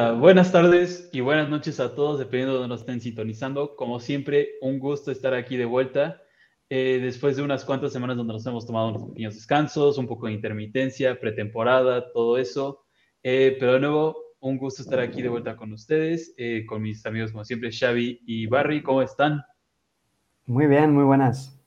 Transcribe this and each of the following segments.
Hola, buenas tardes y buenas noches a todos, dependiendo de donde nos estén sintonizando. Como siempre, un gusto estar aquí de vuelta. Eh, después de unas cuantas semanas donde nos hemos tomado unos pequeños descansos, un poco de intermitencia, pretemporada, todo eso. Eh, pero de nuevo, un gusto estar aquí de vuelta con ustedes, eh, con mis amigos como siempre, Xavi y Barry. ¿Cómo están? Muy bien, muy buenas.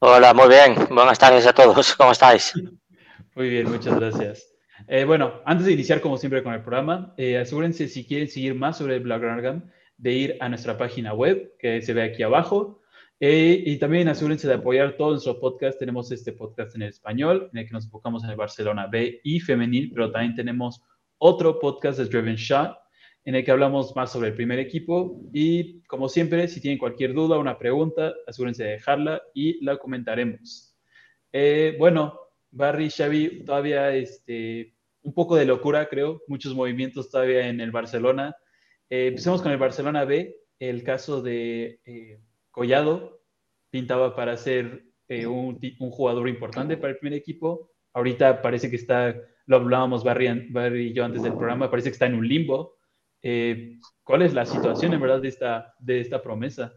Hola, muy bien. Buenas tardes a todos. ¿Cómo estáis? Muy bien, muchas gracias. Eh, bueno, antes de iniciar como siempre con el programa, eh, asegúrense si quieren seguir más sobre el Black Argan de ir a nuestra página web que se ve aquí abajo. Eh, y también asegúrense de apoyar todo nuestro podcast. Tenemos este podcast en español, en el que nos enfocamos en el Barcelona B y femenil, pero también tenemos otro podcast de Driven Shot, en el que hablamos más sobre el primer equipo. Y como siempre, si tienen cualquier duda o una pregunta, asegúrense de dejarla y la comentaremos. bueno, Barry, Xavi, todavía este, un poco de locura, creo, muchos movimientos todavía en el Barcelona. Eh, empecemos con el Barcelona B, el caso de eh, Collado, pintaba para ser eh, un, jugador importante para el primer equipo. Ahorita parece que está, lo hablábamos Barry, Barry y yo antes del programa, parece que está en un limbo. ¿Cuál es la situación en verdad de esta, de esta promesa?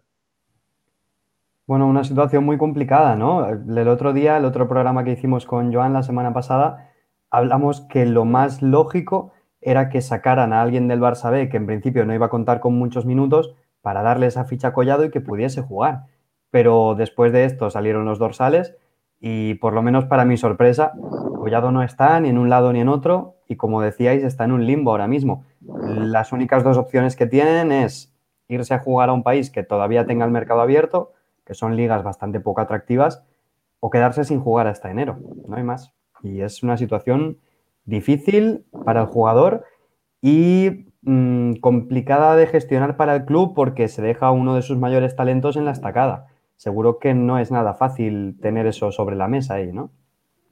Bueno, una situación muy complicada, ¿no? El otro día, el otro programa que hicimos con Joan la semana pasada, hablamos que lo más lógico era que sacaran a alguien del Barça B, que en principio no iba a contar con muchos minutos, para darle esa ficha collado y que pudiese jugar. Pero después de esto salieron los dorsales y por lo menos para mi sorpresa, Collado no está ni en un lado ni en otro y como decíais, está en un limbo ahora mismo. Las únicas dos opciones que tienen es irse a jugar a un país que todavía tenga el mercado abierto que son ligas bastante poco atractivas, o quedarse sin jugar hasta enero. No hay más. Y es una situación difícil para el jugador y mm, complicada de gestionar para el club porque se deja uno de sus mayores talentos en la estacada. Seguro que no es nada fácil tener eso sobre la mesa ahí, ¿no?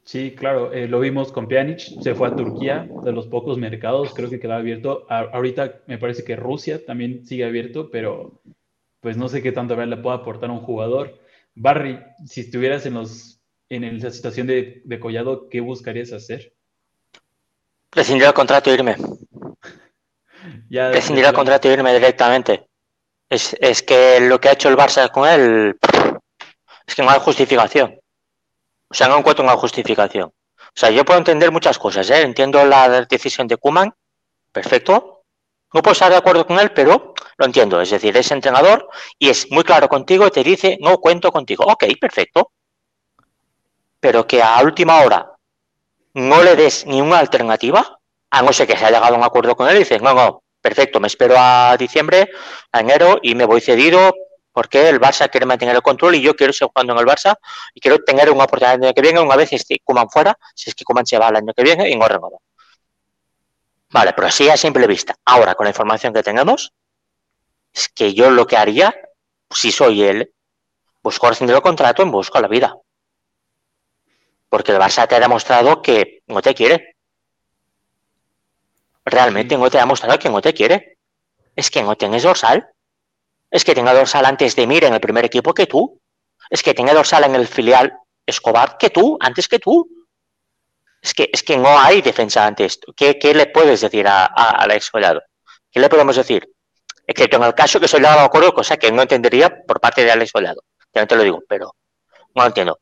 Sí, claro, eh, lo vimos con Pjanic, se fue a Turquía, de los pocos mercados, creo que queda abierto. ahorita me parece que Rusia también sigue abierto, pero pues no sé qué tanto le puede aportar a un jugador. Barry, si estuvieras en, los, en la situación de, Collado, ¿qué buscarías hacer? Rescindir el contrato e irme. ya Rescindir el contrato e irme directamente. Es, es, que lo que ha hecho el Barça con él es que no hay justificación. O sea, no encuentro una justificación. O sea, yo puedo entender muchas cosas, ¿eh? Entiendo la decisión de Kuman, perfecto. No puedo estar de acuerdo con él, pero lo entiendo, es decir, es entrenador y es muy claro contigo y te dice, no cuento contigo. Ok, perfecto. Pero que a última hora no le des ni una alternativa, a no ser que se haya llegado a un acuerdo con él y dices, no, no, perfecto, me espero a diciembre, a enero y me voy cedido porque el Barça quiere mantener el control y yo quiero seguir jugando en el Barça y quiero tener una oportunidad el año que viene, una vez esté Kuman fuera, si es que Kuman se va el año que viene y no renueva. Vale, pero así a simple vista. Ahora, con la información que tenemos, es que yo lo que haría, si soy él, busco rescindir el contrato en busco la vida. Porque el Barça te ha demostrado que no te quiere. Realmente no te ha demostrado que no te quiere. Es que no tienes dorsal. Es que tenga dorsal antes de Mir en el primer equipo que tú. Es que tenga dorsal en el filial Escobar que tú, antes que tú. Es que, es que no hay defensa antes. ¿Qué, qué le puedes decir a, a, al ¿Qué le podemos decir? excepto en el caso que soy de acuerdo, cosa que no entendería por parte de Alex Soldado. Ya te lo digo, pero no lo entiendo.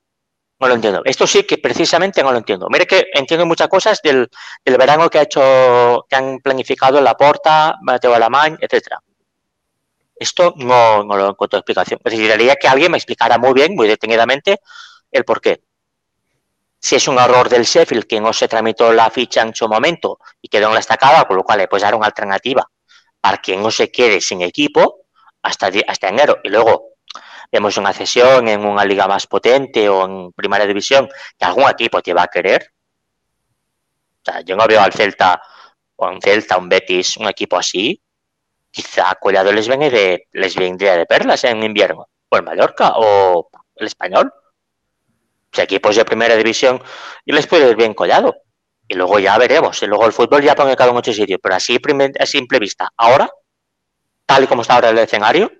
No lo entiendo. Esto sí que precisamente no lo entiendo. Mire que entiendo muchas cosas del, del verano que ha hecho, que han planificado la Porta, Mateo Alamán, etcétera. Esto no, no lo encuentro explicación. Necesitaría que alguien me explicara muy bien, muy detenidamente, el por qué. Si es un error del Sheffield que no se tramitó la ficha en su momento y quedó en la estacada, con lo cual le puedes dar una alternativa para que no se quede sin equipo hasta, hasta enero. Y luego vemos una cesión en una liga más potente o en primera división que algún equipo te va a querer. O sea, yo no veo al Celta o un Celta, un Betis, un equipo así. Quizá Collado les, viene de, les vendría de perlas en invierno. O el Mallorca o el Español. O equipos de primera división y les puede ir bien Collado y luego ya veremos. Y luego el fútbol ya pone cada mucho sitio, pero así a simple vista. Ahora, tal y como está ahora el escenario,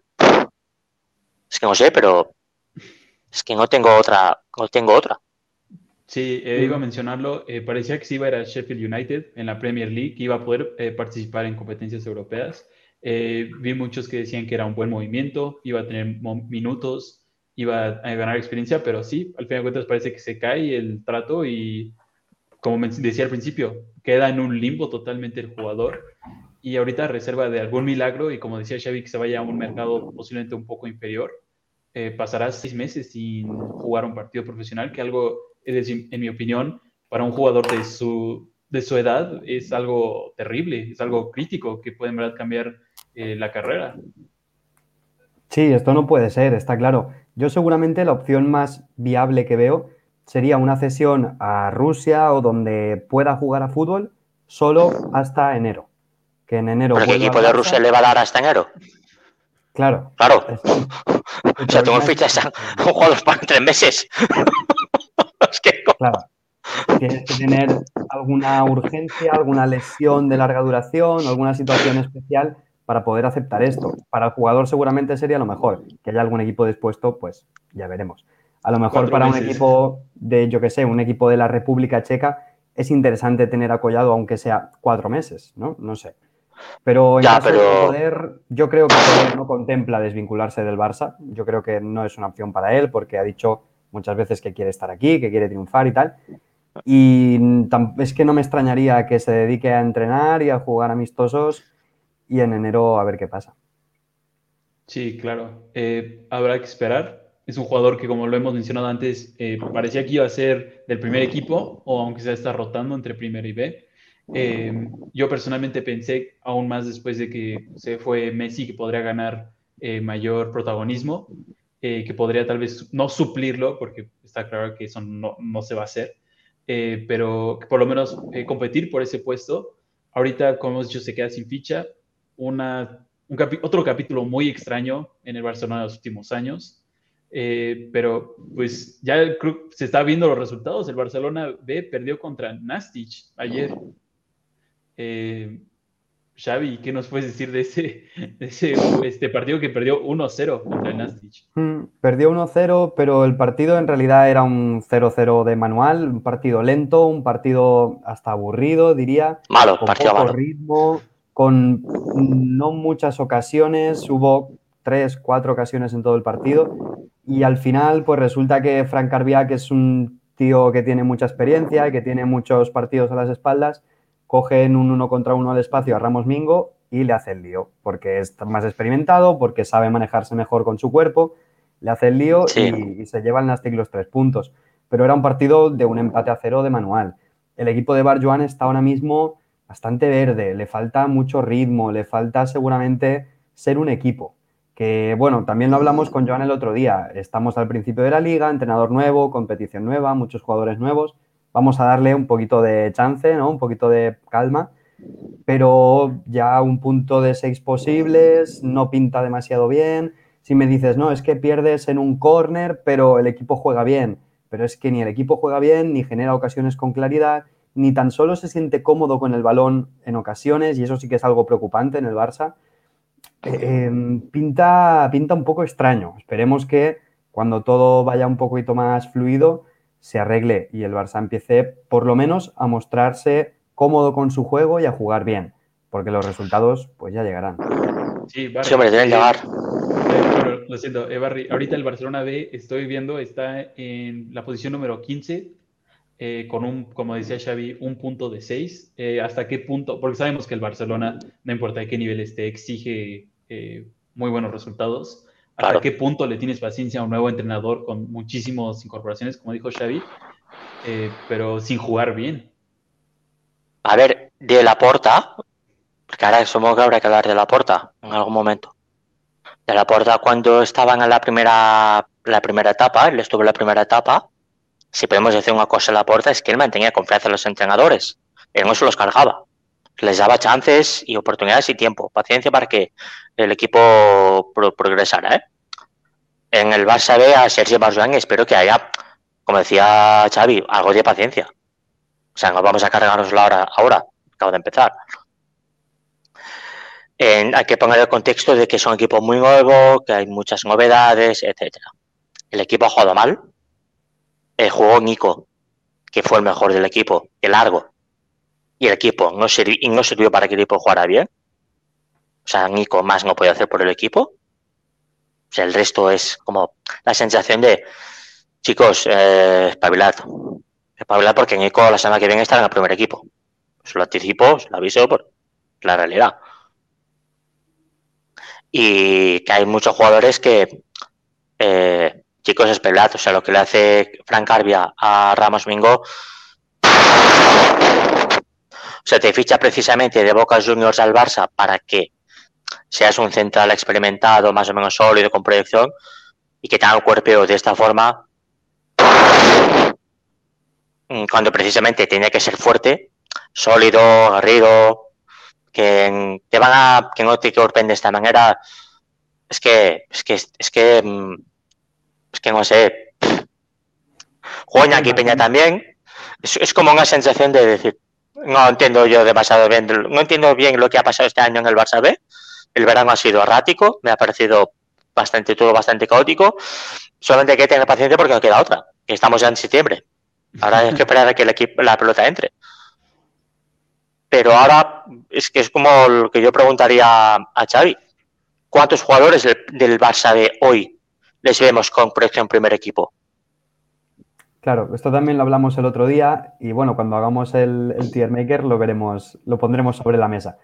es que no sé, pero es que no tengo otra, no tengo otra. Sí, eh, iba a mencionarlo. Eh, parecía que sí iba a ir a Sheffield United en la Premier League, que iba a poder eh, participar en competencias europeas. vi muchos que decían que era un buen movimiento, iba a tener minutos, iba a ganar experiencia, pero sí, al final de cuentas parece que se cae el trato y, como decía al principio, queda en un limbo totalmente el jugador. Y ahorita reserva de algún milagro y como decía Xavi, que se vaya a un mercado posiblemente un poco inferior, pasará seis meses sin jugar un partido profesional, que algo en mi opinión, para un jugador de su, de su edad es algo terrible, es algo crítico que puede en verdad cambiar eh, la carrera. Sí, esto no puede ser, está claro. Yo seguramente la opción más viable que veo sería una cesión a Rusia o donde pueda jugar a fútbol solo hasta enero. Que en enero. ¿Pero qué equipo de Rusia le va a dar hasta enero? Claro. Claro. o sea, tú me fichas a un jugador para tres meses. Claro. Tienes que tener alguna urgencia, alguna lesión de larga duración, alguna situación especial para poder aceptar esto. Para el jugador seguramente sería lo mejor. Que haya algún equipo dispuesto, pues ya veremos. A lo mejor para un equipo de, yo qué sé, un equipo de la República Checa, es interesante tener acollado aunque sea cuatro meses, ¿no? No sé. Pero en caso de poder, yo creo que no contempla desvincularse del Barça. Yo creo que no es una opción para él porque ha dicho muchas veces que quiere estar aquí, que quiere triunfar y tal. Y es que no me extrañaría que se dedique a entrenar y a jugar amistosos y en enero a ver qué pasa. Sí, claro. Eh, habrá que esperar. Es un jugador que, como lo hemos mencionado antes, eh, parecía que iba a ser del primer equipo, o aunque sea está rotando entre primero y B. Eh, yo personalmente pensé, aún más después de que se fue Messi, que podría ganar mayor protagonismo. Eh, que podría tal vez no suplirlo, porque está claro que eso no, no se va a hacer, eh, pero que por lo menos eh, competir por ese puesto. Ahorita, como hemos dicho, se queda sin ficha. Una, un otro capítulo muy extraño en el Barcelona de los últimos años. pero pues ya se está viendo los resultados. El Barcelona B perdió contra Nastic ayer. Xavi, ¿qué nos puedes decir de ese, este partido que perdió 1-0 contra el Nastic? Mm, perdió 1-0, pero el partido en realidad era un 0-0 de manual, un partido lento, un partido hasta aburrido, diría. Malo, con partido poco ritmo, con no muchas ocasiones, hubo tres, cuatro ocasiones en todo el partido. Y al final, pues resulta que Frank Carbiac es un tío que tiene mucha experiencia y que tiene muchos partidos a las espaldas coge en un uno contra uno al espacio a Ramos Mingo y le hace el lío, porque es más experimentado, porque sabe manejarse mejor con su cuerpo, le hace el lío y, se lleva el Nastic los tres puntos. Pero era un partido de un empate a cero de manual. El equipo de Barjuan está ahora mismo bastante verde, le falta mucho ritmo, le falta seguramente ser un equipo. Que bueno, también lo hablamos con Joan el otro día. Estamos al principio de la liga, entrenador nuevo, competición nueva, muchos jugadores nuevos vamos a darle un poquito de chance, ¿no? Un poquito de calma, pero ya un punto de seis posibles, no pinta demasiado bien. Si me dices, no, es que pierdes en un corner, pero el equipo juega bien, pero es que ni el equipo juega bien, ni genera ocasiones con claridad, ni tan solo se siente cómodo con el balón en ocasiones, y eso sí que es algo preocupante en el Barça. Em, pinta, pinta un poco extraño. Esperemos que cuando todo vaya un poquito más fluido, se arregle y el Barça empiece por lo menos a mostrarse cómodo con su juego y a jugar bien, porque los resultados pues ya llegarán. Sí, Barry, hombre, deben llegar. Eh, lo siento, eh, Barry, ahorita el Barcelona B, estoy viendo, está en la posición número 15, eh, con un, como decía Xavi, un punto de 6. ¿Hasta qué punto? Porque sabemos que el Barcelona, no importa de qué nivel esté, exige muy buenos resultados. ¿Hasta qué punto le tienes paciencia a un nuevo entrenador con muchísimas incorporaciones, como dijo Xavi, eh, pero sin jugar bien? A ver, de la porta, porque ahora supongo que habrá que hablar de la porta en algún momento. De la porta, cuando estaban en la primera, la primera etapa, él estuvo en la primera etapa, si podemos decir una cosa en la porta, es que él mantenía confianza en los entrenadores. Él no se los cargaba les daba chances y oportunidades y tiempo, paciencia para que el equipo progresara. ¿eh? En el Barça B a Sergio Barjuan espero que haya, como decía Xavi, algo de paciencia. O sea, no vamos a cargarnos la hora ahora, acabo de empezar. hay que poner el contexto de que es un equipo muy nuevo, que hay muchas novedades, etcétera. El equipo ha jugado mal. El jugó Nico, que fue el mejor del equipo, de largo, y el equipo no, sirvió, y no sirvió para que el equipo jugara bien. O sea, Nico más no puede hacer por el equipo. O sea, el resto es como la sensación de, chicos, eh, espabilad. Espabilad porque Nico la semana que viene estará en el primer equipo. Os lo anticipo, os lo aviso por la realidad. Y que hay muchos jugadores que, eh, chicos, espabilad. O sea, lo que le hace Frank Arbia a Ramos Mingo se te ficha precisamente de Boca Juniors al Barça para que seas un central experimentado, más o menos sólido, con proyección, y que tenga un cuerpeo de esta forma, cuando precisamente tenía que ser fuerte, sólido, agarrido, que te van a, que no te sorprende de esta manera, es que, es que, es que, mm, es que no sé, Juega aquí Peña también, es, es como una sensación de decir, no entiendo yo demasiado bien, no entiendo bien lo que ha pasado este año en el Barça B. El verano ha sido errático, me ha parecido bastante todo bastante caótico. Solamente hay que tener paciencia porque no queda otra. Estamos ya en septiembre. Ahora hay que esperar a que el equipo, la pelota entre. Pero ahora es que es como lo que yo preguntaría a Xavi. ¿Cuántos jugadores del, Barça de hoy les vemos con proyección primer equipo? Claro, esto también lo hablamos el otro día y bueno, cuando hagamos el, el tier maker lo veremos, lo pondremos sobre la mesa.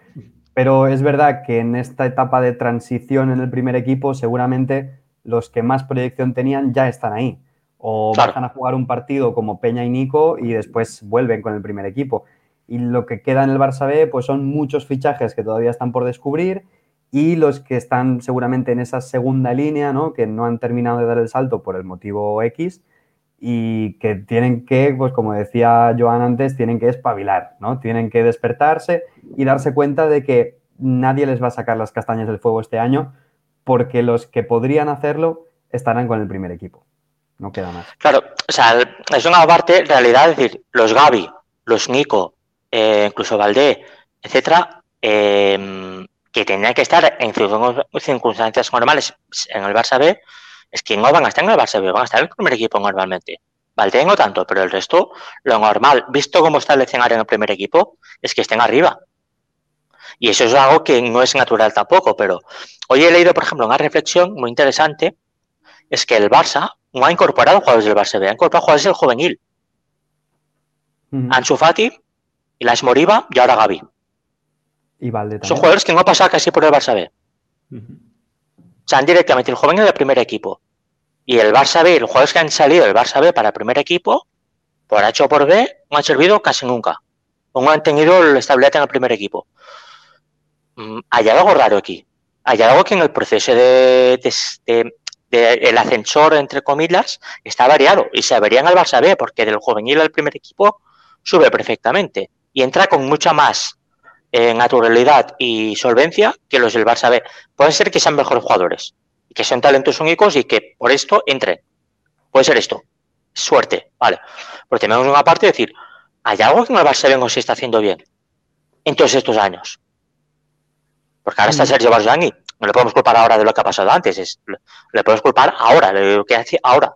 Pero es verdad que en esta etapa de transición en el primer equipo, seguramente los que más proyección tenían ya están ahí. O claro. bajan a jugar un partido como Peña y Nico y después vuelven con el primer equipo. Y lo que queda en el Barça B, pues son muchos fichajes que todavía están por descubrir y los que están seguramente en esa segunda línea, ¿no? Que no han terminado de dar el salto por el motivo X y que tienen que, pues como decía Joan antes, tienen que espabilar, ¿no? Tienen que despertarse y darse cuenta de que nadie les va a sacar las castañas del fuego este año porque los que podrían hacerlo estarán con el primer equipo. No queda más. Claro, o sea, es una parte, realidad, es decir, los Gaby, los Nico, eh, incluso Valdé, etcétera, eh, que tenían que estar en circunstancias normales en el Barça B, es que no van a estar en el Barça B, van a estar en el primer equipo normalmente. Valdé no tanto, pero el resto, lo normal, visto cómo está el escenario en el primer equipo, es que estén arriba. Y eso es algo que no es natural tampoco, pero hoy he leído, por ejemplo, una reflexión muy interesante, es que el Barça no ha incorporado jugadores del Barça B, ha incorporado jugadores del juvenil. Uh -huh. Ansu Fati, Ilas Moriba y ahora Gaby. Y Valde Son jugadores que no han pasado casi por el Barça B. O sea, directamente el juvenil del primer equipo. Y el Barça B, los jugadores que han salido del Barça B para el primer equipo, por H o por B, no han servido casi nunca. O no han tenido la estabilidad en el primer equipo. Mm, hay algo raro aquí. Hay algo que en el proceso de, el ascensor, entre comillas, está variado. Y se vería en el Barça B, porque del juvenil al primer equipo sube perfectamente. Y entra con mucha más eh, naturalidad y solvencia que los del Barça B. Puede ser que sean mejores jugadores, que sean talentos únicos y que por esto entren. Puede ser esto. Suerte, vale. Pero tenemos una parte de decir, ¿hay algo que en el Barça B no se está haciendo bien en todos estos años? Porque ahora está Sergio Barzani. No le podemos culpar ahora de lo que ha pasado antes. Es, le podemos culpar ahora, de lo que hace ahora.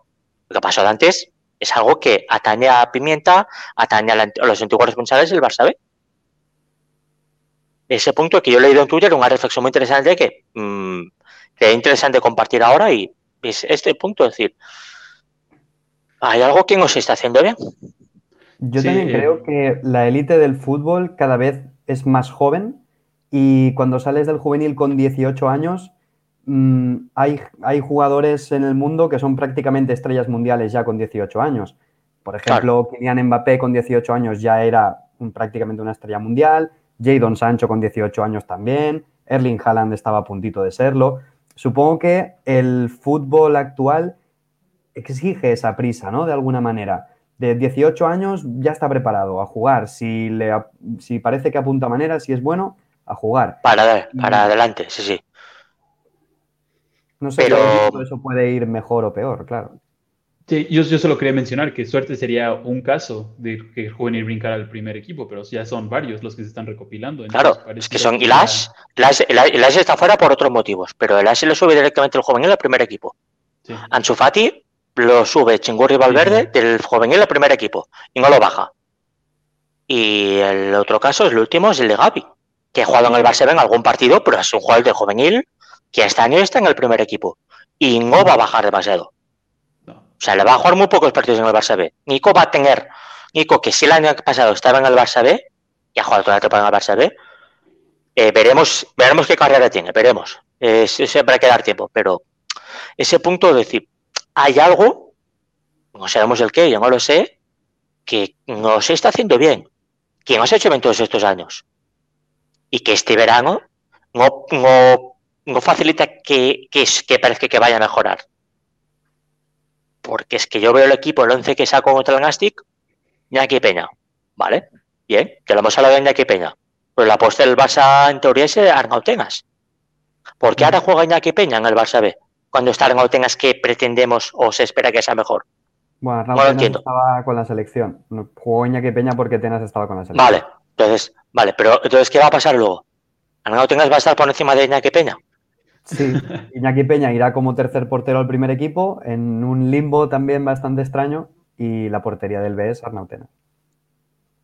Lo que ha pasado antes es algo que atañe a Pimienta, atañe a, la, a los antiguos responsables del Barça B ese punto que yo he leído en Twitter, una reflexión muy interesante que, mmm, que es interesante compartir ahora y es este punto, es decir, hay algo que no se está haciendo bien. Yo sí, también eh... creo que la élite del fútbol cada vez es más joven y cuando sales del juvenil con 18 años, mmm, hay, hay jugadores en el mundo que son prácticamente estrellas mundiales ya con 18 años. Por ejemplo, claro. Kylian Mbappé con 18 años ya era un, prácticamente una estrella mundial. Jadon Sancho con 18 años también, Erling Haaland estaba a puntito de serlo. Supongo que el fútbol actual exige esa prisa, ¿no? De alguna manera. De 18 años ya está preparado a jugar. Si, le, si parece que apunta manera, si es bueno, a jugar. Para, para adelante, sí, sí. No sé Pero... eso puede ir mejor o peor, claro. Sí, yo, yo, solo quería mencionar que suerte sería un caso de que el juvenil brincara al primer equipo, pero ya son varios los que se están recopilando. Claro, es que son Ilash, Ilash, Ilash está fuera por otros motivos, pero Ilash le sube directamente el juvenil al primer equipo. Sí. Lo sube Chingurri Valverde del juvenil al primer equipo y no lo baja. Y el otro caso es el último, es el de Gaby, que ha jugado en el Barça en algún partido, pero es un jugador de juvenil que este año está en el primer equipo y no va a bajar demasiado. O sea, le va a jugar muy pocos partidos en el Barça B. Nico va a tener, Nico, que si el año pasado estaba en el Barça B, y ha jugado toda la temporada en el Barça B, eh, veremos, veremos qué carrera tiene, veremos. Eh, siempre hay que dar tiempo, pero ese punto de decir, hay algo, no sabemos el qué, yo no lo sé, que no se está haciendo bien, que no se ha hecho bien todos estos años. Y que este verano no, no, no facilita que, que, que parezca que vaya a mejorar. Porque es que yo veo el equipo, el 11 que sacó contra el Nastic, Ñaki Peña. ¿Vale? Bien, que lo hemos hablado de Ñaki Peña. Pero la apuesta del Barça en teoría es Arnau Tengas. ¿Por qué ahora juega Iñaki Peña en el Barça B? Cuando está Arnau Tengas que pretendemos o se espera que sea mejor. Bueno, Arnau Tenas estaba con la selección. Jugó Iñaki Peña porque Tenas estaba con la selección. Vale, entonces, vale, pero entonces, ¿qué va a pasar luego? ¿Arnau Tengas va a estar por encima de Iñaki Peña? Sí, Iñaki Peña irá como tercer portero al primer equipo, en un limbo también bastante extraño, y la portería del B es Arnau Tenas.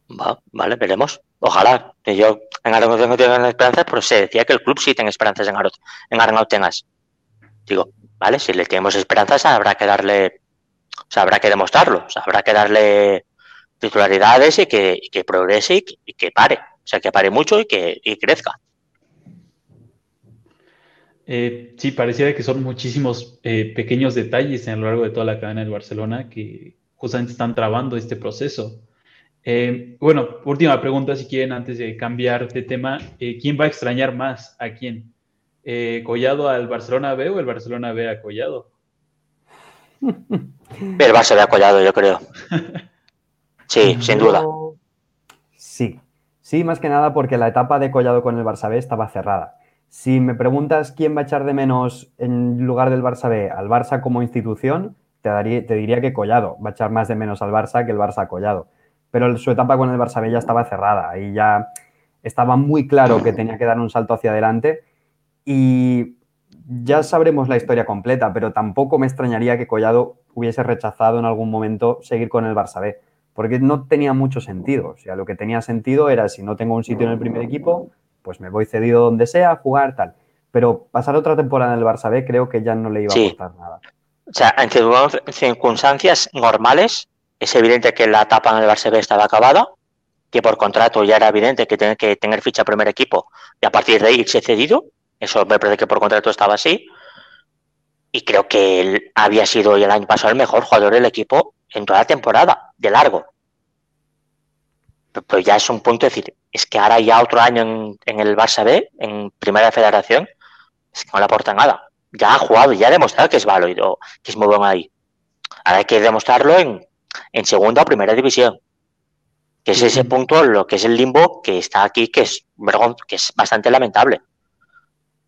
Va, vale, veremos. Ojalá. Que yo en Arnau no tengo esperanzas, pero se decía que el club sí tiene esperanzas en en Arnau Tenas. Digo, vale, si le tenemos esperanzas habrá que darle, o sea, habrá que demostrarlo, o habrá que darle titularidades y que, progrese y que, pare, o sea, que pare mucho y que crezca. Eh, sí, pareciera que son muchísimos eh, pequeños detalles a lo largo de toda la cadena del Barcelona que justamente están trabando este proceso. Eh, bueno, última pregunta, si quieren, antes de cambiar de tema, eh, ¿quién va a extrañar más a quién? Eh, ¿Collado al Barcelona B o el Barcelona B a Collado? El Barça B a Collado, yo creo. Sí, sin duda. Sí, sí, más que nada porque la etapa de Collado con el Barça B estaba cerrada. Si me preguntas quién va a echar de menos en lugar del Barça B al Barça como institución, te, daría, te diría que Collado va a echar más de menos al Barça que el Barça Collado. Pero su etapa con el Barça B ya estaba cerrada. Ahí ya estaba muy claro que tenía que dar un salto hacia adelante y ya sabremos la historia completa, pero tampoco me extrañaría que Collado hubiese rechazado en algún momento seguir con el Barça B, porque no tenía mucho sentido. O sea, lo que tenía sentido era si no tengo un sitio en el primer equipo, pues me voy cedido donde sea a jugar tal. Pero pasar otra temporada en el Barça B creo que ya no le iba Sí. a costar nada. O sea, en circun- circunstancias normales, es evidente que la etapa en el Barça B estaba acabada, que por contrato ya era evidente que tenía que tener ficha primer equipo y a partir de ahí irse cedido. Eso me parece que por contrato estaba así. Y creo que él había sido el año pasado el mejor jugador del equipo en toda la temporada, de largo. Pero, ya es un punto de decir, es que ahora ya otro año en, en el Barça B, en Primera Federación, es que no le aporta nada. Ya ha jugado, ya ha demostrado que es válido, que es muy bueno ahí. Ahora hay que demostrarlo en, en segunda o primera división. Que es ese punto, lo que es el limbo que está aquí, que es, que es bastante lamentable.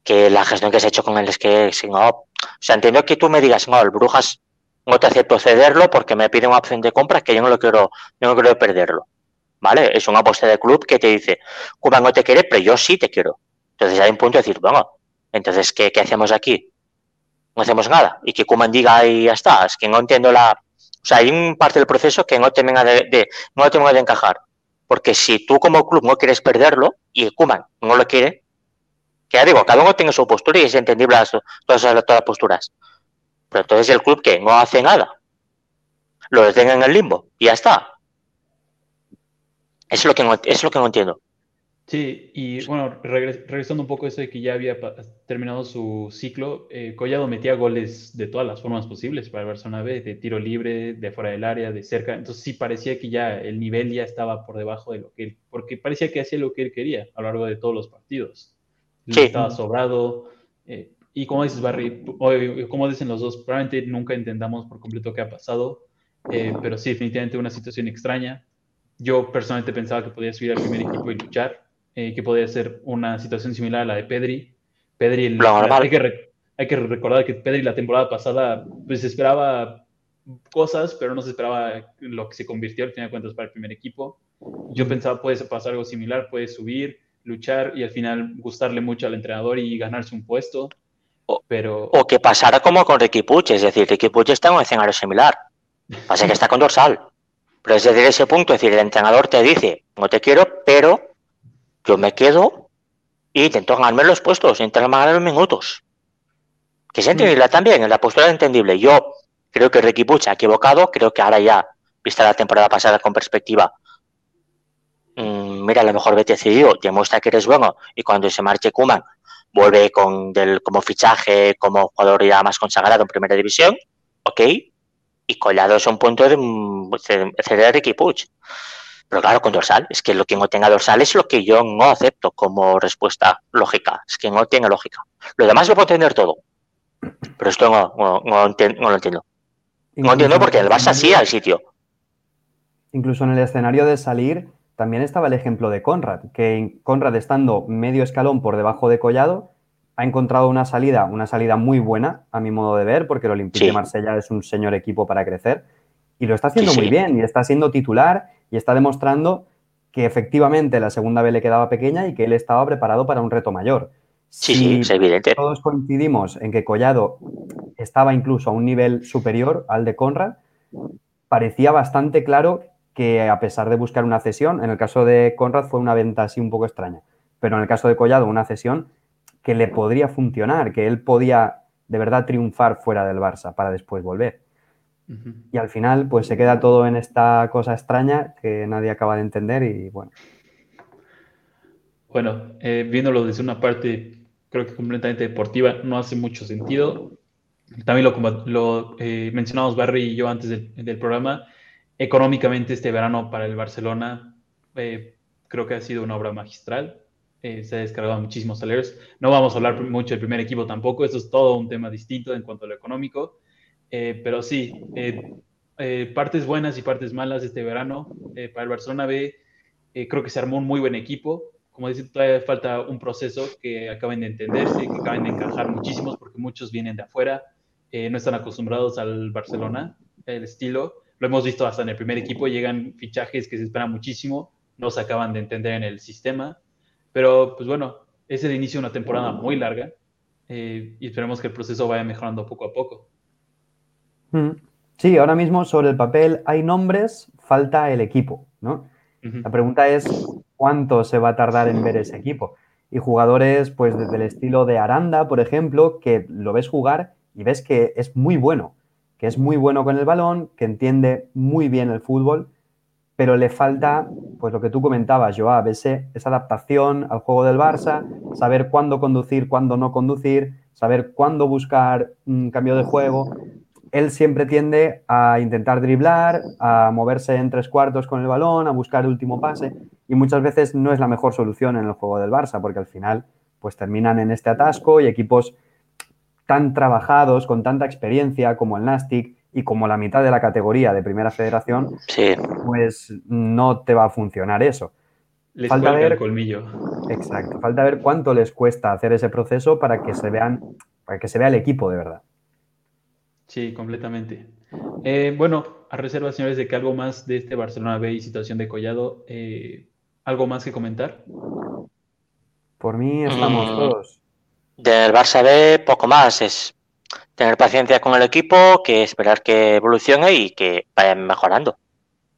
Que la gestión que se ha hecho con él es que, si no, o sea, entiendo que tú me digas, no, el Brujas no te hace procederlo porque me pide una opción de compra que yo no lo quiero, yo no quiero perderlo. ¿Vale? Es una apuesta de club que te dice, Cuba no te quiere, pero yo sí te quiero. Entonces hay un punto de decir, bueno, entonces, ¿qué, qué hacemos aquí? No hacemos nada. Y que Kuman diga y ya está. Es que no entiendo la. O sea, hay un parte del proceso que no termina de, de- no termina de encajar. Porque si tú como club no quieres perderlo y Kuman no lo quiere, que ya digo, cada uno tiene su postura y es entendible las- todas, todas las posturas. Pero entonces el club que no hace nada, lo detenga en el limbo y ya está. Es lo que no, es lo que no entiendo. Sí, y bueno, regres- regresando un poco a eso de que ya había terminado su ciclo, eh, Collado metía goles de todas las formas posibles para el Barcelona B, de tiro libre, de fuera del área, de cerca. Entonces sí parecía que ya el nivel ya estaba por debajo de lo que él, porque parecía que hacía lo que él quería a lo largo de todos los partidos. Sí. Estaba sobrado. eh, y como dices, Barry, o, como dicen los dos, probablemente nunca entendamos por completo qué ha pasado, eh, pero sí, definitivamente una situación extraña. Yo personalmente pensaba que podía subir al primer equipo y luchar, eh, que podía ser una situación similar a la de Pedri. Pedri, el- hay, que re- hay que recordar que Pedri la temporada pasada pues esperaba cosas, pero no se esperaba lo que se convirtió al final de cuentas para el primer equipo. Yo pensaba puede pasar algo similar, puede subir, luchar y al final gustarle mucho al entrenador y ganarse un puesto. O, pero... o que pasara como con Ricky Puig, es decir, Ricky está en un escenario similar. Pasa que está con dorsal. Pero es decir, ese punto, es decir, el entrenador te dice, no te quiero, pero yo me quedo e intento ganarme los puestos, intento ganar los minutos. Que es entendible también, en la postura es entendible. Yo creo que Ricky Puig ha equivocado, creo que ahora ya, vista la temporada pasada con perspectiva, mmm, mira, a lo mejor vete cedido, demuestra que eres bueno y cuando se marche Kuman vuelve con del, como fichaje, como jugador ya más consagrado en primera división, ok, y Collado es un punto de Ricky Puig. Pero claro, con dorsal, es que lo que no tenga dorsal es lo que yo no acepto como respuesta lógica, es que no tiene lógica. Lo demás lo puedo entender todo, pero esto no, no, no, no lo entiendo. No entiendo porque el Barça sí al sitio. Incluso en el escenario de salir, también estaba el ejemplo de Conrad, que Conrad estando medio escalón por debajo de Collado, ha encontrado una salida, una salida muy buena, a mi modo de ver, porque el Olympique Sí. de Marsella es un señor equipo para crecer, y lo está haciendo Sí, sí. muy bien, y está siendo titular, y está demostrando que efectivamente la segunda B le quedaba pequeña y que él estaba preparado para un reto mayor. Sí, sí, es evidente. todos coincidimos en que Collado estaba incluso a un nivel superior al de Conrad, parecía bastante claro que a pesar de buscar una cesión, en el caso de Conrad fue una venta así un poco extraña, pero en el caso de Collado una cesión que le podría funcionar, que él podía de verdad triunfar fuera del Barça para después volver. Y al final pues se queda todo en esta cosa extraña que nadie acaba de entender y bueno. Bueno, eh, viéndolo desde una parte, creo que completamente deportiva, no hace mucho sentido. También lo, eh, mencionamos Barry y yo antes del, del programa, económicamente este verano para el Barcelona eh, creo que ha sido una obra magistral. Eh, se ha descargado muchísimos salarios. No vamos a hablar mucho del primer equipo tampoco, eso es todo un tema distinto en cuanto a lo económico. Eh, pero sí, eh, partes buenas y partes malas este verano. Para el Barcelona B, creo que se armó un muy buen equipo. Como dice, todavía falta un proceso que acaben de entenderse, que acaben de encajar muchísimos, porque muchos vienen de afuera, no están acostumbrados al Barcelona, el estilo. Lo hemos visto hasta en el primer equipo, llegan fichajes que se esperan muchísimo, no se acaban de entender en el sistema. Pero, pues bueno, es el inicio de una temporada muy larga eh, y esperemos que el proceso vaya mejorando poco a poco. Mm. Sí, ahora mismo sobre el papel hay nombres, falta el equipo, ¿no? La pregunta es cuánto se va a tardar en ver ese equipo. Y jugadores, pues desde el estilo de Aranda, por ejemplo, que lo ves jugar y ves que es muy bueno, que es muy bueno con el balón, que entiende muy bien el fútbol, pero le falta, pues lo que tú comentabas, Joab, ese, esa adaptación al juego del Barça, saber cuándo conducir, cuándo no conducir, saber cuándo buscar un cambio de juego. Él siempre tiende a intentar driblar, a moverse en tres cuartos con el balón, a buscar el último pase, y muchas veces no es la mejor solución en el juego del Barça, porque al final pues terminan en este atasco y equipos tan trabajados, con tanta experiencia como el Nastic y como la mitad de la categoría de Primera Federación, Sí, pues no te va a funcionar eso. Les Falta ver- el colmillo. Exacto. Falta ver cuánto les cuesta hacer ese proceso para que se vean, para que se vea el equipo de verdad. Sí, completamente. Eh, bueno, a reserva, señores, de que algo más de este Barcelona B y situación de Collado, eh, ¿algo más que comentar? Por mí estamos Mm. todos. del Barça B poco más, es tener paciencia con el equipo, que esperar que evolucione y que vaya mejorando.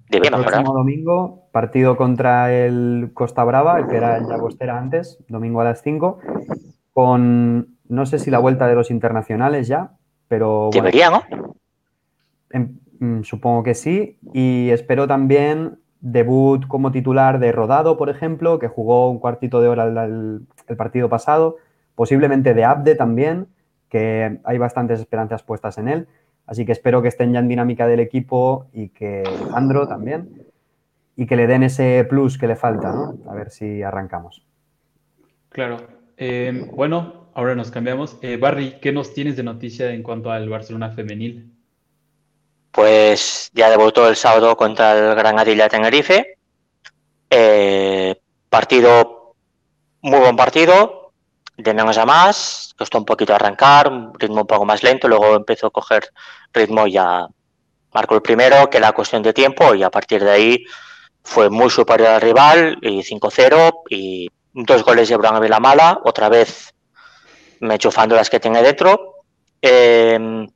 Debe El mejorar. próximo domingo, partido contra el Costa Brava, el que era el Llagostera antes, domingo a las 5, con no sé si la vuelta de los internacionales ya, pero bueno, Debería, ¿no? em- mm, supongo que sí. Y espero también debut como titular de Rodado, por ejemplo, que jugó un cuartito de hora el- el partido pasado, posiblemente de Abde también, que hay bastantes esperanzas puestas en él. Así que espero que estén ya en dinámica del equipo y que Andro también, y que le den ese plus que le falta, ¿no? A ver si arrancamos. Claro. Eh, bueno, ahora nos cambiamos. Eh, Barry, ¿qué nos tienes de noticia en cuanto al Barcelona femenil? Pues ya debutó el sábado contra el Granadilla Tenerife. Eh, partido, muy buen partido, de menos a más. Costó un poquito arrancar, un ritmo un poco más lento. Luego empezó a coger ritmo y ya marcó el primero, que era cuestión de tiempo. Y a partir de ahí fue muy superior al rival y 5-0. Y dos goles de Bran Mala. Otra vez enchufando las que tiene dentro. Eh,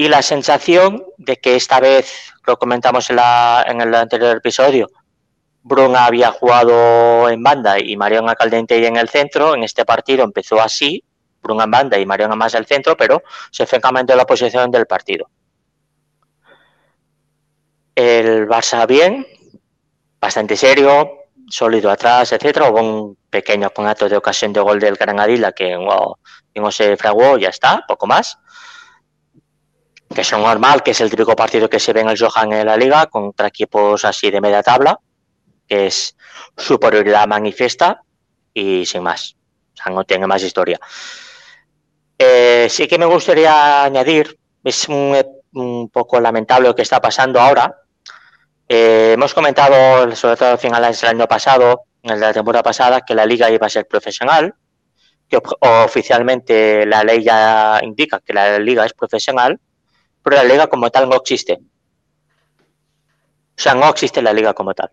y la sensación de que esta vez, lo comentamos en, la, en el anterior episodio, Bruna había jugado en banda y Mariona Caldente en el centro. En este partido empezó así, Bruna en banda y Mariona más al centro, pero se fue cambiando la posición del partido. El Barça bien, bastante serio, sólido atrás, etcétera. Hubo un pequeño conato de ocasión de gol del Granadilla que no, no se fraguó, ya está, poco más que es normal, que es el típico partido que se ve en el Johan en la liga contra equipos así de media tabla, es superioridad manifiesta y sin más. O sea, no tiene más historia. Eh, sí que me gustaría añadir, es un, poco lamentable lo que está pasando ahora. Eh, hemos comentado, sobre todo al final del año pasado, en la temporada pasada, que la liga iba a ser profesional, que oficialmente la ley ya indica que la liga es profesional, pero la liga como tal no existe. O sea, no existe la liga como tal.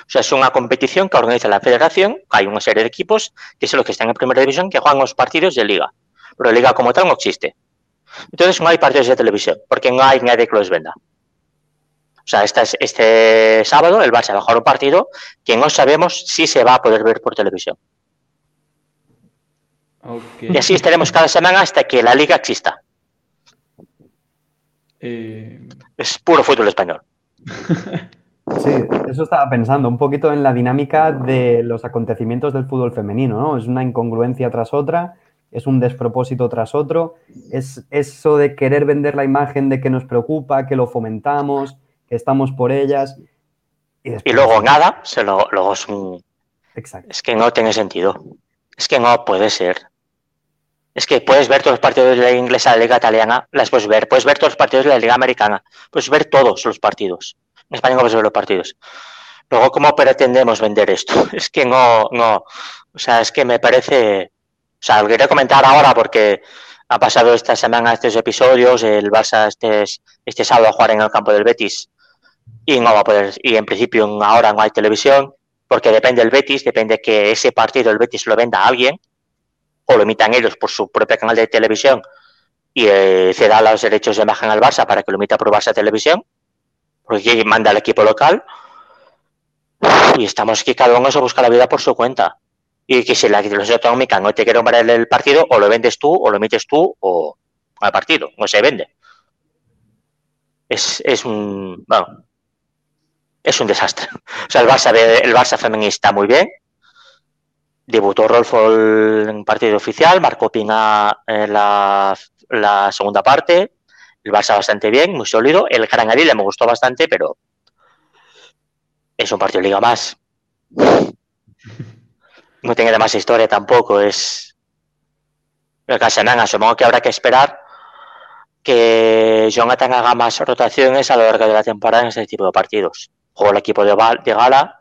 O sea, es una competición que organiza la federación, hay una serie de equipos que son los que están en primera división que juegan los partidos de liga. Pero la liga como tal no existe. Entonces no hay partidos de televisión, porque no hay nadie que los venda. O sea, este, este sábado el Barça va a jugar un partido que no sabemos si se va a poder ver por televisión. Y así estaremos cada semana hasta que la liga exista. Eh, es puro fútbol español. Sí, eso estaba pensando, un poquito en la dinámica de los acontecimientos del fútbol femenino, ¿no? Es una incongruencia tras otra, es un despropósito tras otro, es eso de querer vender la imagen de que nos preocupa, que lo fomentamos, que estamos por ellas. Y, luego nada, se lo, luego es un... Exacto. Es que no tiene sentido. Es que no puede ser es que puedes ver todos los partidos de la inglesa, de la liga italiana, las puedes ver. Puedes ver todos los partidos de la liga americana. Puedes ver todos los partidos. España puedes ver los partidos. Luego, ¿cómo pretendemos vender esto? Es que no, no. O sea, es que me parece. O sea, lo quería comentar ahora porque ha pasado esta semana estos episodios. El Barça este, este sábado a jugar en el campo del Betis y no va a poder. Y en principio ahora no hay televisión porque depende del Betis, depende que ese partido el Betis lo venda a alguien o lo emitan ellos por su propio canal de televisión y eh, ceda los derechos de imagen al Barça para que lo emita por Barça Televisión, porque manda el equipo local. Y estamos aquí cada uno se busca la vida por su cuenta. Y que si la televisión autonómica no te quiere ver el partido, o lo vendes tú, o lo emites tú, o al partido, no se vende. Es, es un. Bueno, es un desastre. O sea, el Barça, el Barça feminista muy bien, Debutó Rolfo en partido oficial, marcó Pina en la, segunda parte. El Barça bastante bien, muy sólido. El Granadilla me gustó bastante, pero es un partido liga más. No tiene demasiada historia tampoco. Es el Casananga. Supongo que habrá que esperar que Jonathan haga más rotaciones a lo largo de la temporada en este tipo de partidos. Juego el equipo de, Gala.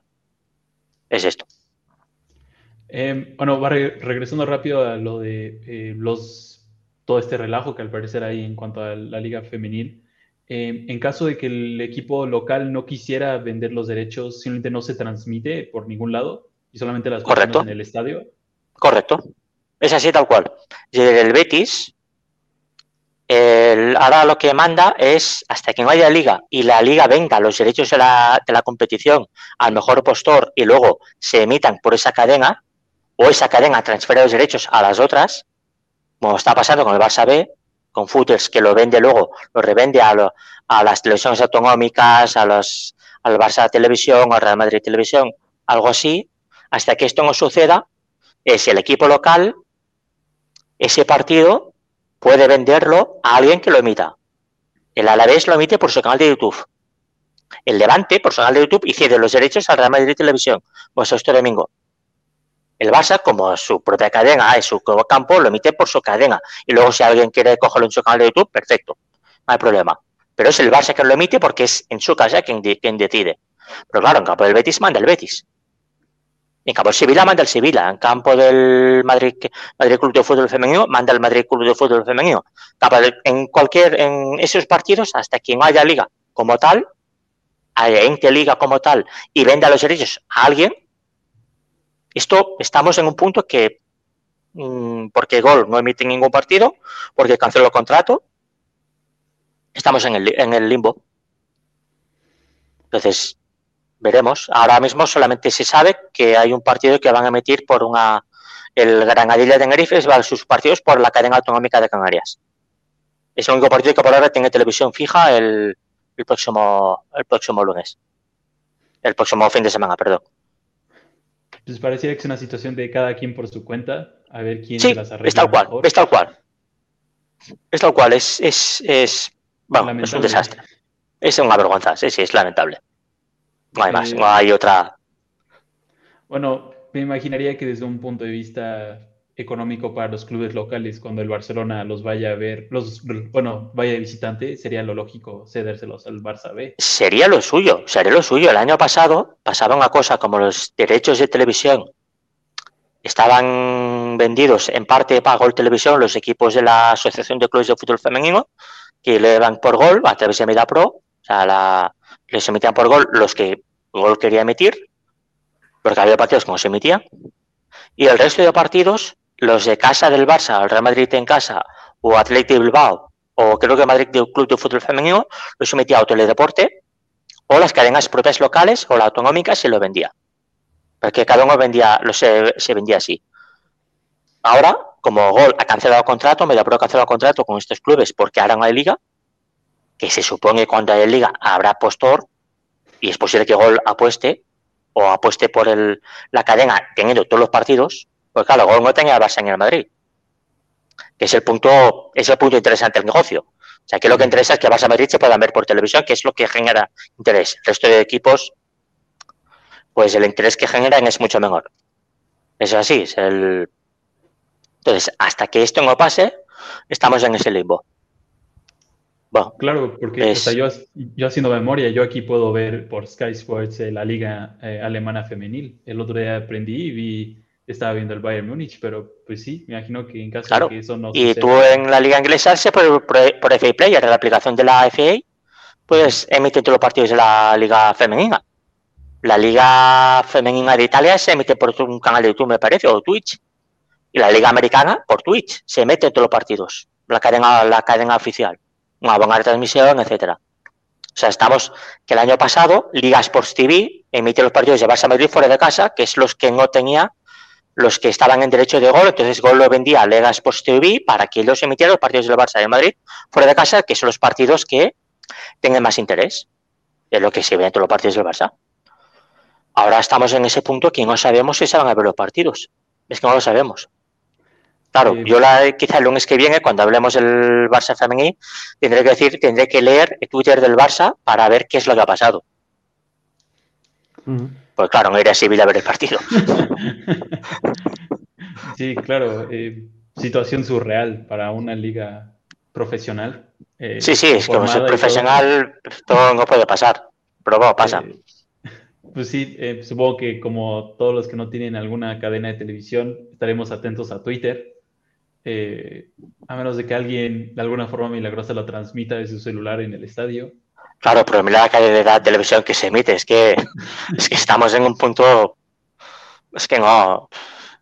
Es esto. Em, bueno, va regresando rápido a lo de eh, los, todo este relajo que al parecer hay en cuanto a la liga femenil. Em, en caso de que el equipo local no quisiera vender los derechos, simplemente no se transmite por ningún lado y solamente las Correcto. en el estadio. Correcto. Es así tal cual. El Betis, ahora lo que manda es, hasta que no haya liga y la liga venga los derechos de la, de la competición al mejor postor y luego se emitan por esa cadena, o esa cadena transfiere los derechos a las otras, como está pasando con el Barça B, con Footers que lo vende luego, lo revende a, las televisiones autonómicas, a los, al Barça Televisión, al Real Madrid Televisión, algo así, hasta que esto no suceda, es el equipo local, ese partido puede venderlo a alguien que lo emita. El Alavés lo emite por su canal de YouTube. El Levante, por su canal de YouTube, y cede los derechos al Real Madrid Televisión. Pues este domingo. El Barça, como su propia cadena, es su campo, lo emite por su cadena. Y luego, si alguien quiere cogerlo en su canal de YouTube, perfecto, no hay problema. Pero es el Barça que lo emite porque es en su casa quien, quien decide. Pero claro, en campo del Betis manda el Betis. En campo del Sevilla manda el Sevilla. En campo del Madrid, Madrid Club de Fútbol Femenino manda el Madrid Club de Fútbol Femenino. En cualquier, en esos partidos, hasta que no haya liga como tal, haya ente liga como tal y venda los derechos a alguien, esto estamos en un punto que mm, porque Gol no emite ningún partido, porque canceló el contrato. Estamos en el, en el limbo. Entonces, veremos. Ahora mismo solamente se sabe que hay un partido que van a emitir por una. El Granadilla de Tenerife va a sus partidos por la cadena autonómica de Canarias. Es el único partido que por ahora tiene televisión fija el, el próximo, el próximo lunes. El próximo fin de semana, perdón. Pues pareciera que es una situación de cada quien por su cuenta, a ver quién Sí, se las arregla es tal cual, mejor. es tal cual. Es tal cual, es, es, es, bueno, es un desastre. Es una vergüenza, sí, sí, es lamentable. No hay más, Eh, no hay otra. Bueno, me imaginaría que desde un punto de vista económico para los clubes locales, cuando el Barcelona los vaya a ver, los, bueno, vaya de visitante, sería lo lógico cedérselos al Barça B. Sería lo suyo, sería lo suyo. El año pasado pasaba una cosa como los derechos de televisión estaban vendidos en parte para Gol Televisión, los equipos de la Asociación de Clubes de Fútbol Femenino, que le dan por gol a través de Media Pro, o sea, la, les emitían por gol los que Gol quería emitir, porque había partidos que no se emitían, y el resto de partidos, los de casa del Barça, el Real Madrid en casa, o Athletic Bilbao, o creo que Madrid Club de Fútbol Femenino, los emitía o Teledeporte, o las cadenas propias locales o la autonómica se lo vendía. Porque cada uno vendía, lo se, vendía así. Ahora, como Gol ha cancelado contrato, Mediapro ha cancelado contrato con estos clubes porque ahora no hay liga, que se supone que cuando hay liga habrá postor, y es posible que Gol apueste, o apueste por el, la cadena teniendo todos los partidos, pues claro, Gol no tenía Barça en el Madrid. Que es el punto, es el punto interesante del negocio. O sea, que lo que interesa es que Barça Madrid se puedan ver por televisión, que es lo que genera interés. El resto de equipos, pues el interés que generan es mucho menor. Es así, es el... Entonces, hasta que esto no pase, estamos en ese limbo. Bueno, Claro, porque Es- o sea, yo, yo haciendo memoria, yo aquí puedo ver por Sky Sports eh, la liga eh, alemana femenil. El otro día aprendí y vi, estaba viendo el Bayern Múnich, pero pues sí, me imagino que en caso Claro, de que eso no y suceda- tú en la liga inglesa, por, por, por FA Player, la aplicación de la FA, puedes emitir todos los partidos de la liga femenina. La liga femenina de Italia se emite por un canal de YouTube, me parece, o Twitch. Y la liga americana por Twitch. Se emite todos los partidos. La cadena, la cadena oficial. Una buena retransmisión, etcétera. O sea, estamos que el año pasado Liga Sports TV emite los partidos de Barça Madrid fuera de casa, que es los que no tenía los que estaban en derecho de gol, entonces Gol lo vendía a Liga Sports TV para que ellos emitieran los partidos del Barça de Madrid fuera de casa, que son los partidos que tengan más interés de lo que se ve entre los partidos del Barça. Ahora estamos en ese punto que no sabemos si se van a ver los partidos. Es que no lo sabemos. Claro, yo la, quizá el lunes que viene, cuando hablemos del Barça femení, tendré que decir, tendré que leer el Twitter del Barça para ver qué es lo que ha pasado. Pues claro, no iré a Sevilla a ver el partido. Sí, claro, eh, situación surreal para una liga profesional. eh, Sí, sí, es que como soy y todo. profesional, esto no puede pasar. Pero bueno, pasa. Eh, pues sí, eh, supongo que como todos los que no tienen alguna cadena de televisión, estaremos atentos a Twitter. a menos de que alguien de alguna forma milagrosa lo transmita de su celular en el estadio. Claro, pero mira la calidad de televisión que se emite, es que, es que estamos en un punto, es que no,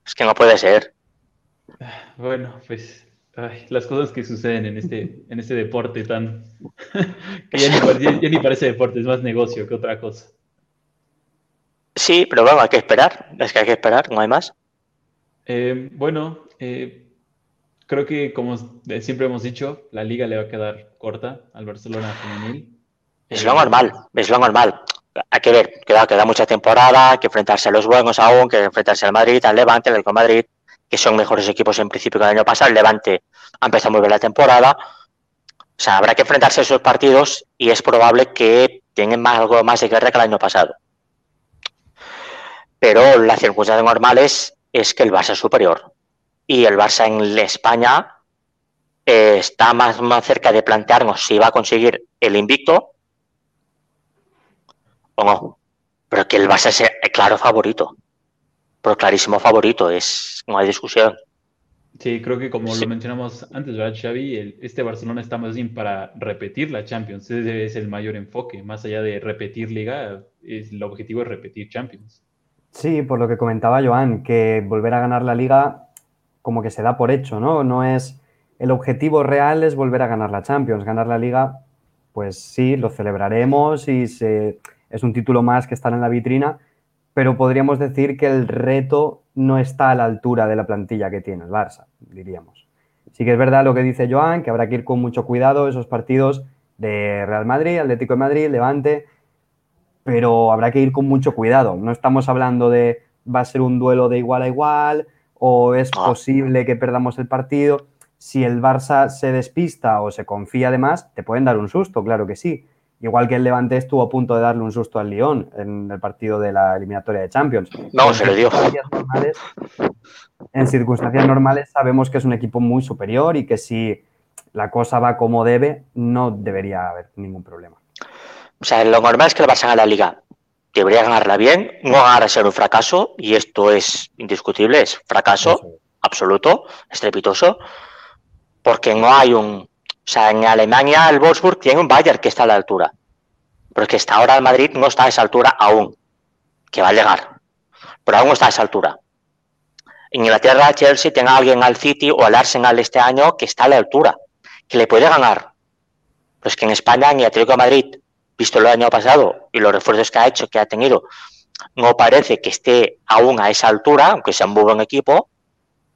es que no puede ser. Bueno, pues ay, las cosas que suceden en este, en este deporte tan... que ya ni, pare- ya ni parece deporte, es más negocio que otra cosa. Sí, pero bueno, hay que esperar, es que hay que esperar, no hay más. Eh, bueno, eh, creo que como siempre hemos dicho, la liga le va a quedar corta al Barcelona femenil. Es lo normal, es lo normal. Hay que ver, queda, queda mucha temporada, hay que enfrentarse a los buenos aún, que enfrentarse al Madrid, al Levante, al de Madrid, que son mejores equipos en principio que el año pasado. El Levante ha empezado muy bien la temporada. O sea, habrá que enfrentarse a esos partidos y es probable que tengan más, algo más de guerra que el año pasado. Pero las circunstancias normales es que el Barça es superior. Y el Barça en España eh, está más, más cerca de plantearnos si va a conseguir el invicto o no. Pero que el Barça es el claro favorito. Pero clarísimo favorito, es no hay discusión. Sí, creo que como Sí. lo mencionamos antes, ¿verdad, Xavi? El- este Barcelona está más bien para repetir la Champions. Ese es el mayor enfoque. Más allá de repetir Liga, es, el objetivo es repetir Champions. Sí, por lo que comentaba Joan, que volver a ganar la liga como que se da por hecho, ¿no? No es el objetivo real es volver a ganar la Champions, ganar la Liga, pues sí, lo celebraremos y se, es un título más que estar en la vitrina, pero podríamos decir que el reto no está a la altura de la plantilla que tiene el Barça, diríamos. Sí que es verdad lo que dice Joan, que habrá que ir con mucho cuidado esos partidos de Real Madrid, Atlético de Madrid, Levante, pero habrá que ir con mucho cuidado. No estamos hablando de va a ser un duelo de igual a igual o es posible que perdamos el partido si el Barça se despista o se confía de más, te pueden dar un susto, claro que sí. Igual que el Levante estuvo a punto de darle un susto al Lyon en el partido de la eliminatoria de Champions. No, se lo dio. En circunstancias normales sabemos que es un equipo muy superior y que si la cosa va como debe, no debería haber ningún problema. O sea, lo normal es que el Barça gane la liga. Debería ganarla bien, no ganar a ser un fracaso, y esto es indiscutible, es fracaso absoluto, estrepitoso porque no hay un... O sea, en Alemania el Wolfsburg tiene un Bayern que está a la altura, pero es que está ahora el Madrid no está a esa altura aún, que va a llegar, pero aún no está a esa altura. En Inglaterra, Chelsea tiene a alguien al City o al Arsenal este año que está a la altura, que le puede ganar. Pero es que en España, el Atlético de Madrid, visto el año pasado y los refuerzos que ha hecho, que ha tenido, no parece que esté aún a esa altura, aunque sea un buen equipo,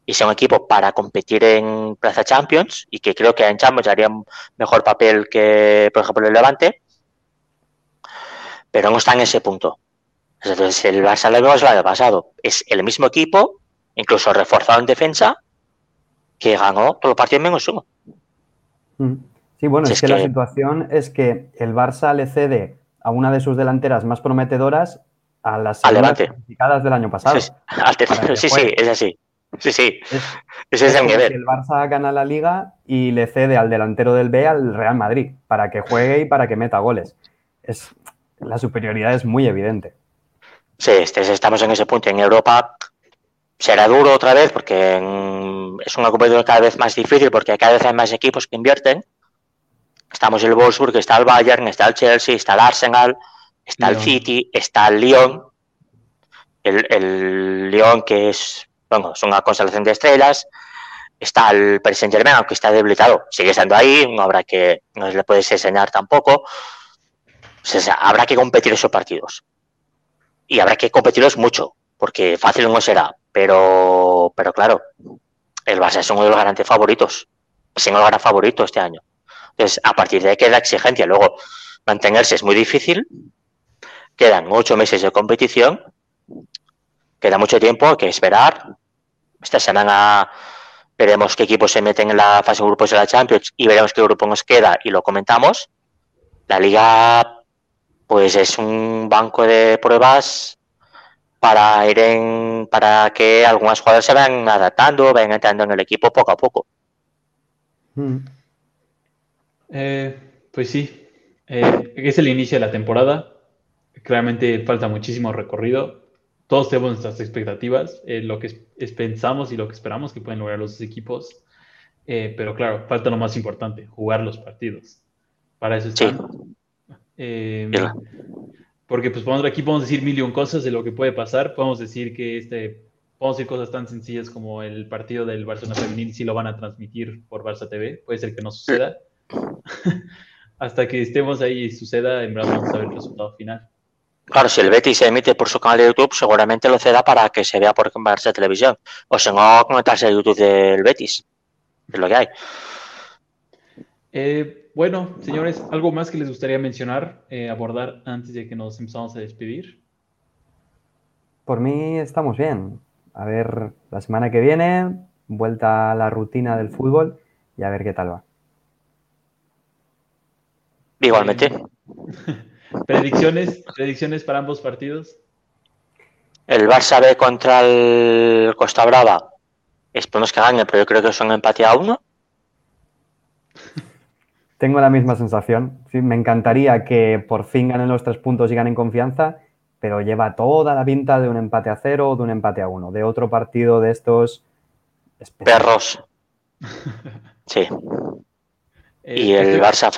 y sea un equipo para competir en Plaza Champions y que creo que en Champions haría un mejor papel que, por ejemplo, el Levante, pero no está en ese punto. Entonces, el Barça lo vemos el año pasado. Es el mismo equipo, incluso reforzado en defensa, que ganó todo el partido menos uno. Mm. Sí, bueno, es, que, la situación es que el Barça le cede a una de sus delanteras más prometedoras a las clasificadas del año pasado. sí, sí, es así. Sí, sí. Ese es, el nivel. El Barça gana la liga y le cede al delantero del B al Real Madrid para que juegue y para que meta goles. Es, la superioridad es muy evidente. Sí, este, estamos en ese punto. En Europa será duro otra vez porque es una competición cada vez más difícil porque cada vez hay más equipos que invierten. Estamos en el Wolfsburg, está el Bayern, está el Chelsea, está el Arsenal, está el City, está el Lyon. El, el Lyon que es bueno, es una constelación de estrellas. Está el Paris Saint Germain, aunque está debilitado, sigue estando ahí, no habrá que, no le puedes enseñar tampoco. habrá que competir esos partidos. Y habrá que competirlos mucho, porque fácil no será. Pero, pero claro, el Barça es uno de los garantes favoritos. Uno de los gran favorito este año. Entonces, a partir de ahí queda exigencia. Luego, mantenerse es muy difícil. Quedan ocho meses de competición Queda mucho tiempo, hay que esperar. Esta semana veremos qué equipos se meten en la fase de grupos de la Champions y veremos qué grupo nos queda y lo comentamos. La liga, pues es un banco de pruebas para ir en, para que algunas jugadores se vayan adaptando, vayan entrando en el equipo poco a poco. Mm. Eh, pues sí, eh, es el inicio de la temporada. Claramente falta muchísimo recorrido todos tenemos nuestras expectativas, eh, lo que pensamos y lo que esperamos que pueden lograr los equipos. Eh, pero claro, falta lo más importante, jugar los partidos. Para eso están. Eh, porque pues aquí podemos decir mil y cosas de lo que puede pasar. Podemos decir que este, podemos decir cosas tan sencillas como el partido del Barcelona femenil si lo van a transmitir por Barça TV. Puede ser que no suceda. Hasta que estemos ahí y suceda, en verdad vamos a ver el resultado final. Claro, si el Betis se emite por su canal de YouTube, seguramente lo ceda para que se vea por de televisión. O si no, conectarse al YouTube del Betis. Es lo que hay. Eh, bueno, señores, ¿algo más que les gustaría mencionar, eh, abordar antes de que nos empezamos a despedir? Por mí estamos bien. A ver, la semana que viene, vuelta a la rutina del fútbol y a ver qué tal va. Igualmente. ¿Predicciones? ¿Predicciones para ambos partidos? El Barça B contra el Costa Brava. Esperemos que gane, pero yo creo que son empate a uno. Tengo la misma sensación. Sí, me encantaría que por fin ganen los tres puntos y ganen confianza, pero lleva toda la pinta de un empate a cero o de un empate a uno, de otro partido de estos. Perros. Sí. Eh, y el Barça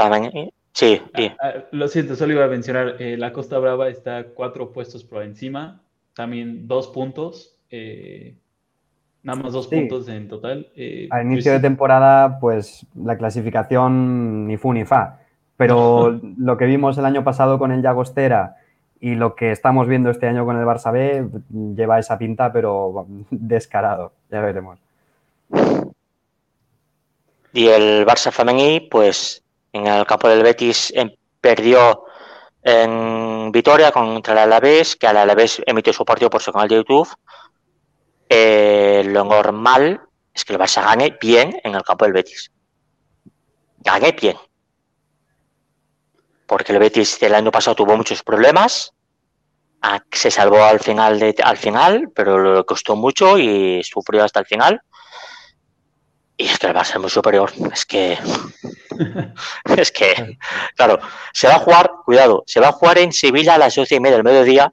Sí, ah, ah, lo siento, solo iba a mencionar, eh, la Costa Brava está cuatro puestos por encima, también dos puntos. Eh, Nada más dos Sí. puntos en total. Eh, Al pues inicio de sí. temporada, pues la clasificación ni fu ni fa. Pero lo que vimos el año pasado con el Llagostera y lo que estamos viendo este año con el Barça B lleva esa pinta, pero descarado. Ya veremos. Y el Barça femení, pues en el campo del Betis em, perdió en Vitoria contra el Alavés, que el Alavés emitió su partido por su canal de YouTube. Eh, lo normal es que el Barça gane bien en el campo del Betis. Gane bien. Porque el Betis del año pasado tuvo muchos problemas. Ah, Se salvó al final, de, al final, pero le costó mucho y sufrió hasta el final. Y es que el Barça es muy superior. Es que. es que. Claro, se va a jugar, cuidado, se va a jugar en Sevilla a las doce y media del mediodía.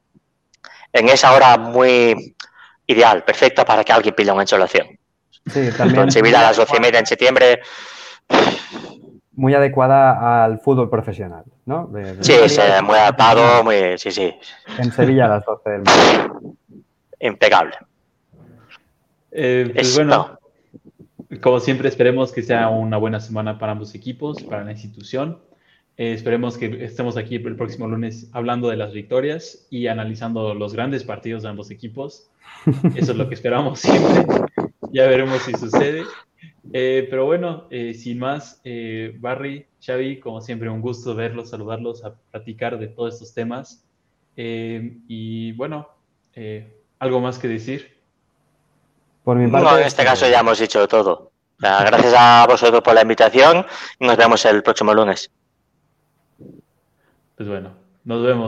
En esa hora muy ideal, perfecta para que alguien pida una insolación. Sí, también En Sevilla a las doce y media en septiembre. muy adecuada al fútbol profesional, ¿no? De- de- Sí, es eh, muy adaptado, muy. Sí, sí. En Sevilla a las 12 del mediodía. Impecable. Eh, pues Es- bueno, como siempre, esperemos que sea una buena semana para ambos equipos, para la institución. Eh, esperemos que estemos aquí el próximo lunes hablando de las victorias y analizando los grandes partidos de ambos equipos. Eso es lo que esperamos siempre. Ya veremos si sucede. Eh, pero bueno, eh, sin más, eh, Barry, Xavi, como siempre, un gusto verlos, saludarlos, a platicar de todos estos temas. Eh, y bueno, eh, ¿algo más que decir? Por mi parte, No, en este caso ya hemos dicho todo. Gracias a vosotros por la invitación y nos vemos el próximo lunes. Pues bueno, nos vemos.